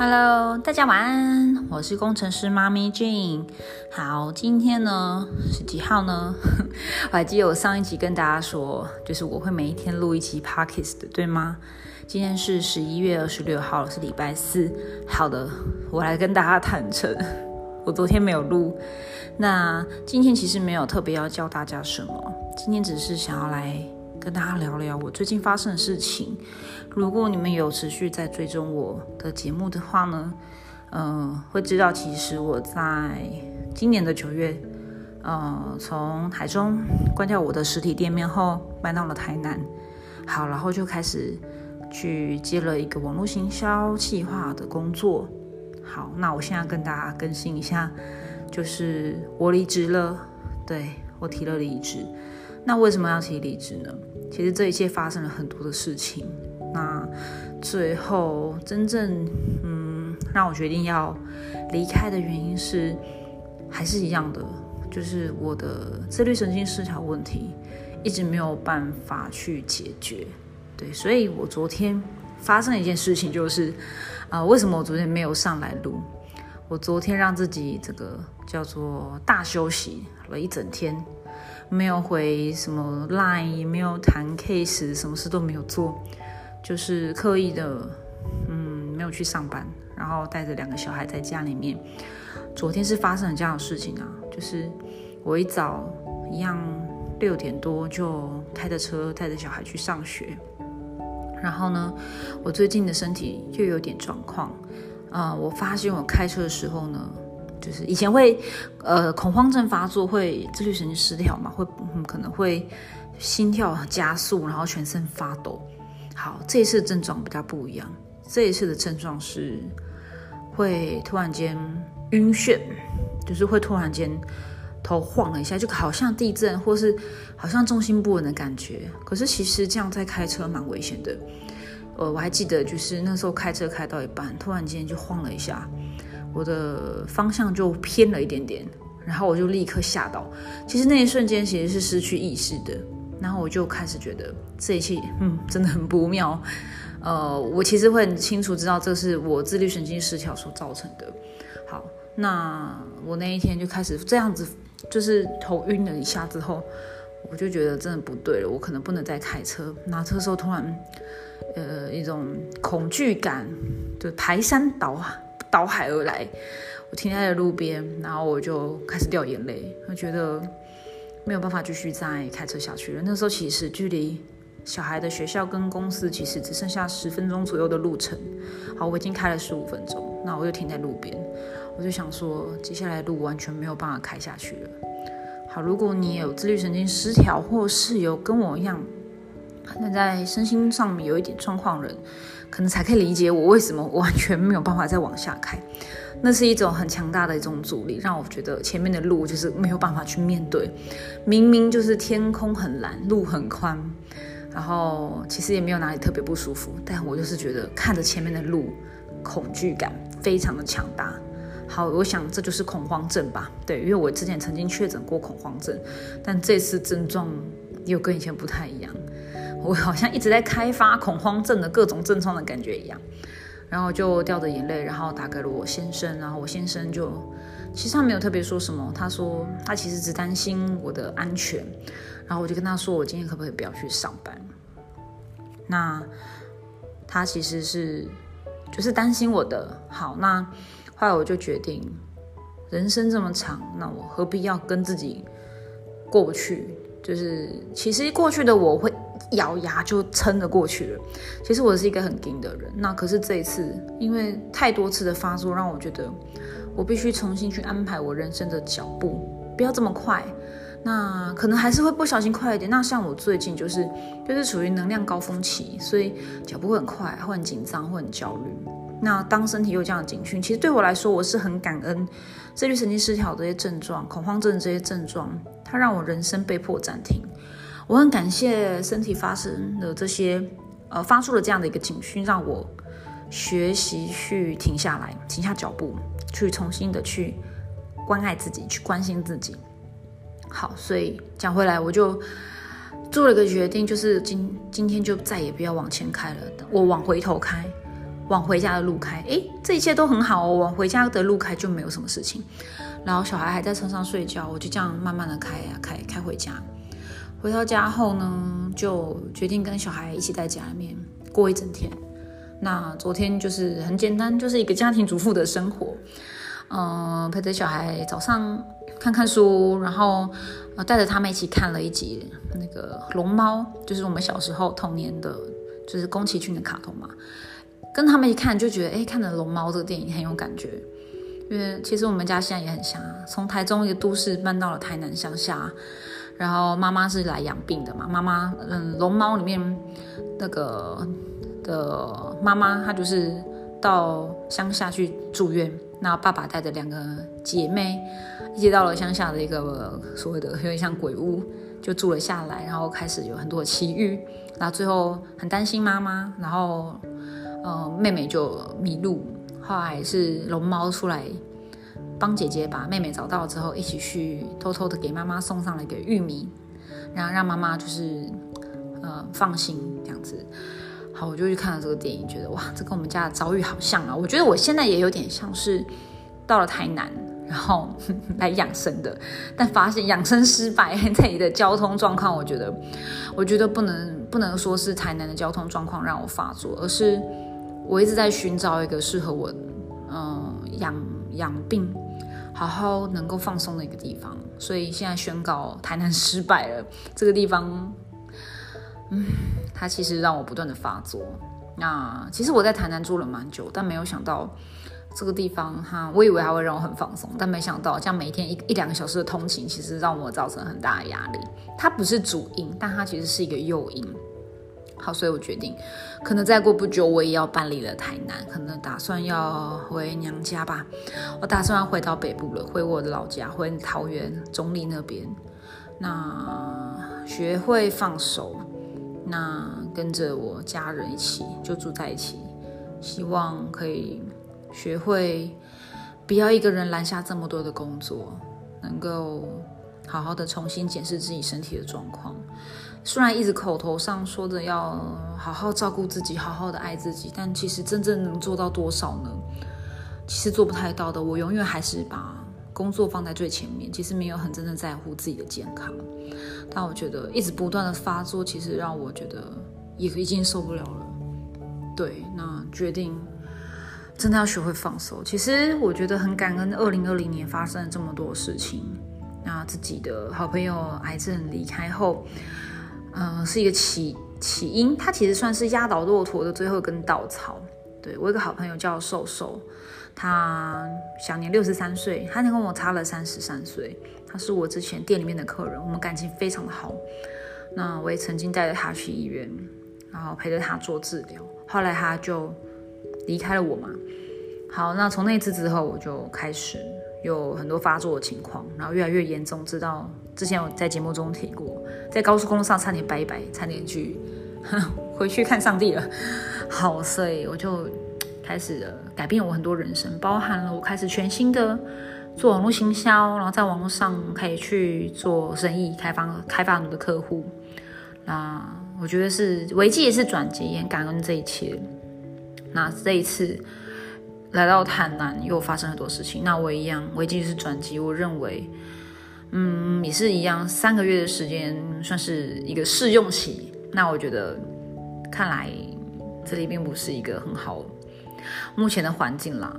Hello，大家晚安，我是工程师妈咪 Jane。好，今天呢是几号呢？我还记得我上一集跟大家说，就是我会每一天录一集 Podcast 的，对吗？今天是十一月二十六号，是礼拜四。好的，我来跟大家坦诚，我昨天没有录。那今天其实没有特别要教大家什么，今天只是想要来。跟大家聊聊我最近发生的事情。如果你们有持续在追踪我的节目的话呢，嗯，会知道其实我在今年的九月，呃，从台中关掉我的实体店面后，搬到了台南。好，然后就开始去接了一个网络行销企划的工作。好，那我现在跟大家更新一下，就是我离职了，对我提了离职。那为什么要提离职呢？其实这一切发生了很多的事情。那最后真正嗯让我决定要离开的原因是，还是一样的，就是我的自律神经失调问题一直没有办法去解决。对，所以我昨天发生了一件事情，就是啊，为什么我昨天没有上来录？我昨天让自己这个叫做大休息了一整天。没有回什么 line，也没有谈 case，什么事都没有做，就是刻意的，嗯，没有去上班，然后带着两个小孩在家里面。昨天是发生了这样的事情啊，就是我一早一样六点多就开着车带着小孩去上学，然后呢，我最近的身体又有点状况，啊，我发现我开车的时候呢。就是以前会，呃，恐慌症发作，会自律神经失调嘛，会可能会心跳加速，然后全身发抖。好，这一次症状比较不一样，这一次的症状是会突然间晕眩，就是会突然间头晃了一下，就好像地震，或是好像重心不稳的感觉。可是其实这样在开车蛮危险的。呃，我还记得就是那时候开车开到一半，突然间就晃了一下。我的方向就偏了一点点，然后我就立刻吓到。其实那一瞬间其实是失去意识的，然后我就开始觉得这一切，嗯，真的很不妙。呃，我其实会很清楚知道这是我自律神经失调所造成的。好，那我那一天就开始这样子，就是头晕了一下之后，我就觉得真的不对了，我可能不能再开车。那这时候突然，呃，一种恐惧感就排山倒海。倒海而来，我停在了路边，然后我就开始掉眼泪，我觉得没有办法继续再开车下去了。那时候其实距离小孩的学校跟公司其实只剩下十分钟左右的路程。好，我已经开了十五分钟，那我就停在路边，我就想说，接下来路完全没有办法开下去了。好，如果你有自律神经失调，或是有跟我一样，那在身心上面有一点状况人。可能才可以理解我为什么完全没有办法再往下开，那是一种很强大的一种阻力，让我觉得前面的路就是没有办法去面对。明明就是天空很蓝，路很宽，然后其实也没有哪里特别不舒服，但我就是觉得看着前面的路，恐惧感非常的强大。好，我想这就是恐慌症吧？对，因为我之前曾经确诊过恐慌症，但这次症状又跟以前不太一样。我好像一直在开发恐慌症的各种症状的感觉一样，然后就掉着眼泪，然后打给了我先生，然后我先生就其实他没有特别说什么，他说他其实只担心我的安全，然后我就跟他说我今天可不可以不要去上班？那他其实是就是担心我的好，那后来我就决定，人生这么长，那我何必要跟自己过不去？就是其实过去的我会。咬牙就撑了过去了。其实我是一个很硬的人，那可是这一次，因为太多次的发作，让我觉得我必须重新去安排我人生的脚步，不要这么快。那可能还是会不小心快一点。那像我最近就是就是处于能量高峰期，所以脚步会很快，会很紧张，会很焦虑。那当身体有这样的警讯，其实对我来说，我是很感恩自律神经失调这些症状、恐慌症这些症状，它让我人生被迫暂停。我很感谢身体发生的这些，呃，发出了这样的一个警讯，让我学习去停下来，停下脚步，去重新的去关爱自己，去关心自己。好，所以讲回来，我就做了个决定，就是今今天就再也不要往前开了，我往回头开，往回家的路开，诶，这一切都很好哦，往回家的路开就没有什么事情。然后小孩还在车上睡觉，我就这样慢慢的开呀开，开回家。回到家后呢，就决定跟小孩一起在家里面过一整天。那昨天就是很简单，就是一个家庭主妇的生活，嗯，陪着小孩早上看看书，然后呃带着他们一起看了一集那个龙猫，就是我们小时候童年的，就是宫崎骏的卡通嘛。跟他们一看就觉得，哎，看了龙猫这个电影很有感觉，因为其实我们家现在也很像，从台中一个都市搬到了台南乡下，然后妈妈是来养病的嘛，妈妈，嗯，龙猫里面那个。的妈妈，她就是到乡下去住院，那爸爸带着两个姐妹一起到了乡下的一个所谓的有点像鬼屋，就住了下来，然后开始有很多奇遇，然后最后很担心妈妈，然后呃妹妹就迷路，后来是龙猫出来帮姐姐把妹妹找到之后，一起去偷偷的给妈妈送上了一个玉米，然后让妈妈就是呃放心这样子。好，我就去看了这个电影，觉得哇，这跟我们家的遭遇好像啊！我觉得我现在也有点像是到了台南，然后 来养生的，但发现养生失败。这里的交通状况，我觉得，我觉得不能不能说是台南的交通状况让我发作，而是我一直在寻找一个适合我，嗯，养养病，好好能够放松的一个地方。所以现在宣告台南失败了，这个地方。嗯，它其实让我不断的发作。那其实我在台南住了蛮久，但没有想到这个地方哈，我以为它会让我很放松，但没想到这样每天一一两个小时的通勤，其实让我造成很大的压力。它不是主因，但它其实是一个诱因。好，所以我决定，可能再过不久我也要搬离了台南，可能打算要回娘家吧。我打算回到北部了，回我的老家，回桃园中立那边。那学会放手。那跟着我家人一起就住在一起，希望可以学会不要一个人揽下这么多的工作，能够好好的重新检视自己身体的状况。虽然一直口头上说着要好好照顾自己，好好的爱自己，但其实真正能做到多少呢？其实做不太到的。我永远还是把工作放在最前面，其实没有很真正在乎自己的健康。但我觉得一直不断的发作，其实让我觉得也已经受不了了。对，那决定真的要学会放手。其实我觉得很感恩，二零二零年发生了这么多事情。那自己的好朋友癌症离开后，嗯，是一个起起因，它其实算是压倒骆驼的最后一根稻草。对我有个好朋友叫瘦瘦，他享年六十三岁，他跟我差了三十三岁。他是我之前店里面的客人，我们感情非常的好。那我也曾经带着他去医院，然后陪着他做治疗。后来他就离开了我嘛。好，那从那次之后，我就开始有很多发作的情况，然后越来越严重，直到之前我在节目中提过，在高速公路上差点拜拜，差点去 回去看上帝了。好，所以我就开始了改变我很多人生，包含了我开始全新的。做网络行销，然后在网络上可以去做生意，开发开发很多的客户。那我觉得是危机也是转机，也感恩这一切。那这一次来到台南，又发生很多事情。那我一样，危机是转机。我认为，嗯，也是一样，三个月的时间算是一个试用期。那我觉得，看来这里并不是一个很好目前的环境啦，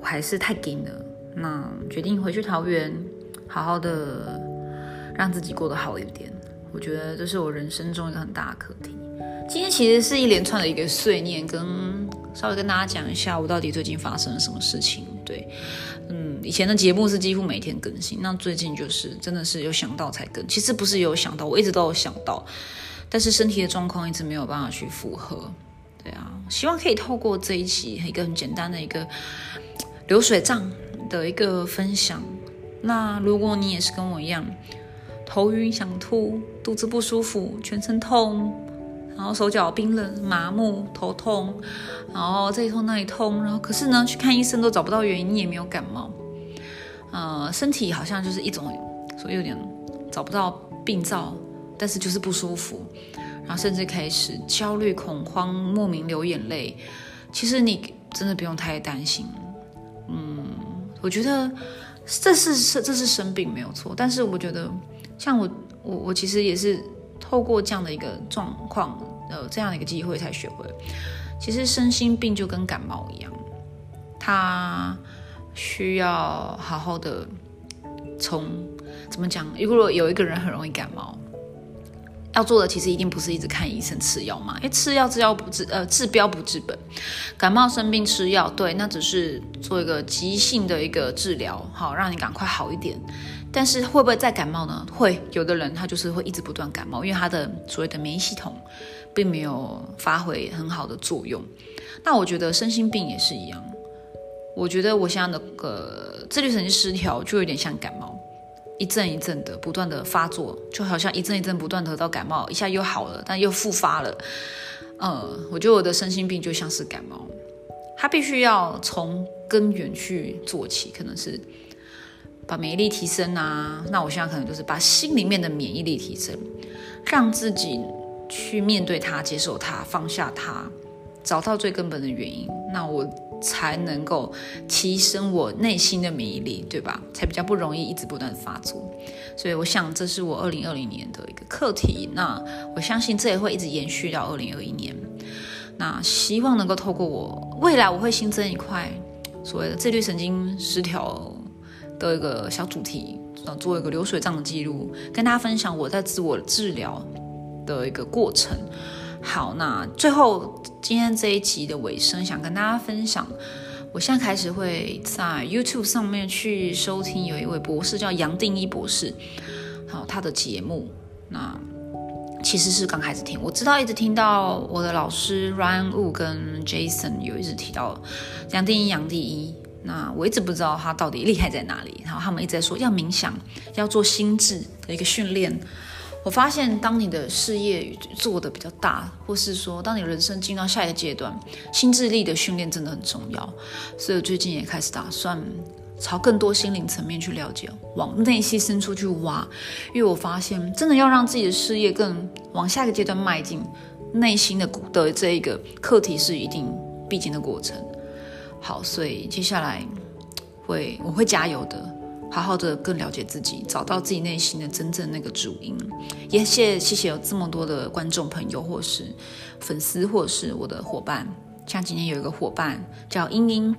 我还是太紧了。那决定回去桃园，好好的让自己过得好一点。我觉得这是我人生中一个很大的课题。今天其实是一连串的一个碎念，跟稍微跟大家讲一下我到底最近发生了什么事情。对，嗯，以前的节目是几乎每天更新，那最近就是真的是有想到才更。其实不是有想到，我一直都有想到，但是身体的状况一直没有办法去符合。对啊，希望可以透过这一期一个很简单的一个流水账。的一个分享。那如果你也是跟我一样，头晕、想吐、肚子不舒服、全身痛，然后手脚冰冷、麻木、头痛，然后这里痛那里痛，然后可是呢，去看医生都找不到原因，你也没有感冒，呃，身体好像就是一种，所以有点找不到病灶，但是就是不舒服，然后甚至开始焦虑、恐慌、莫名流眼泪。其实你真的不用太担心。嗯，我觉得这是是这是生病没有错，但是我觉得像我我我其实也是透过这样的一个状况，呃，这样的一个机会才学会，其实身心病就跟感冒一样，它需要好好的从怎么讲？如果有一个人很容易感冒。要做的其实一定不是一直看医生吃药嘛，因为吃药治药不治，呃，治标不治本。感冒生病吃药，对，那只是做一个急性的一个治疗，好让你赶快好一点。但是会不会再感冒呢？会，有的人他就是会一直不断感冒，因为他的所谓的免疫系统并没有发挥很好的作用。那我觉得身心病也是一样，我觉得我现在的个自律神经失调就有点像感冒。一阵一阵的不断的发作，就好像一阵一阵不断得到感冒，一下又好了，但又复发了。呃，我觉得我的身心病就像是感冒，它必须要从根源去做起，可能是把免疫力提升啊。那我现在可能就是把心里面的免疫力提升，让自己去面对它、接受它、放下它，找到最根本的原因。那我。才能够提升我内心的免疫力，对吧？才比较不容易一直不断发作。所以我想，这是我二零二零年的一个课题。那我相信这也会一直延续到二零二一年。那希望能够透过我未来，我会新增一块所谓的自律神经失调的一个小主题，做一个流水账的记录，跟大家分享我在自我治疗的一个过程。好，那最后今天这一集的尾声，想跟大家分享，我现在开始会在 YouTube 上面去收听有一位博士叫杨定一博士，好他的节目，那其实是刚开始听，我知道一直听到我的老师 Ryan Wu 跟 Jason 有一直提到杨定一杨第一，那我一直不知道他到底厉害在哪里，然后他们一直在说要冥想，要做心智的一个训练。我发现，当你的事业做的比较大，或是说，当你人生进到下一个阶段，心智力的训练真的很重要。所以我最近也开始打算朝更多心灵层面去了解，往内心深处去挖。因为我发现，真的要让自己的事业更往下一个阶段迈进，内心的的这一个课题是一定必经的过程。好，所以接下来会我会加油的。好好的更了解自己，找到自己内心的真正那个主因。也谢谢谢有这么多的观众朋友，或是粉丝，或是我的伙伴。像今天有一个伙伴叫英英，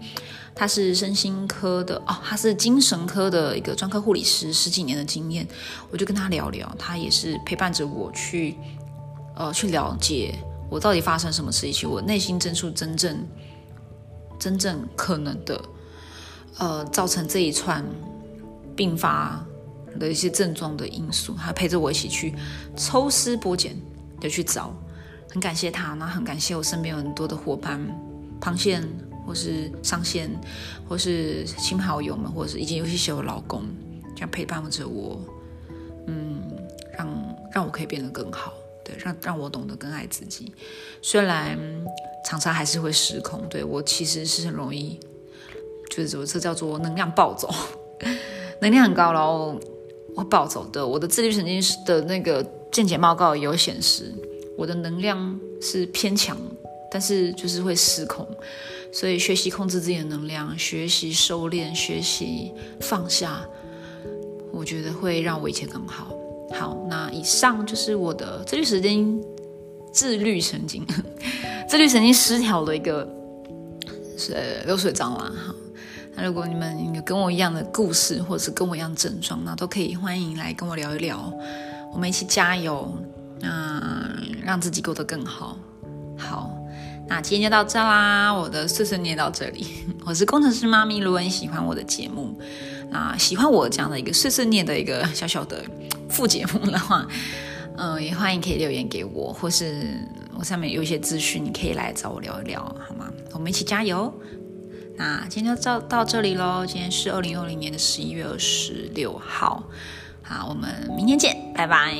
她是身心科的哦，她是精神科的一个专科护理师，十几年的经验。我就跟她聊聊，她也是陪伴着我去呃去了解我到底发生什么事情，我内心深处真正真正可能的呃造成这一串。并发的一些症状的因素，他陪着我一起去抽丝剥茧的去找，很感谢他，那很感谢我身边有很多的伙伴、螃蟹或是上线，或是亲好友们，或者是已经有些写我老公，这样陪伴着我，嗯，让让我可以变得更好，对，让让我懂得更爱自己。虽然常常还是会失控，对我其实是很容易，就是这叫做能量暴走。能量很高，然后会暴走的。我的自律神经的那个健检报告也有显示，我的能量是偏强，但是就是会失控。所以学习控制自己的能量，学习收敛，学习放下，我觉得会让我一切更好。好，那以上就是我的自律神经、自律神经、自律神经失调的一个是流水账了。哈。那如果你们有跟我一样的故事，或者是跟我一样症状，那都可以欢迎来跟我聊一聊，我们一起加油，嗯，让自己过得更好。好，那今天就到这啦，我的碎碎念到这里。我是工程师妈咪，如果你喜欢我的节目，那喜欢我这样的一个碎碎念的一个小小的副节目的话，嗯，也欢迎可以留言给我，或是我上面有一些资讯，你可以来找我聊一聊，好吗？我们一起加油。那今天就到到这里喽。今天是二零二零年的十一月二十六号，好，我们明天见，拜拜。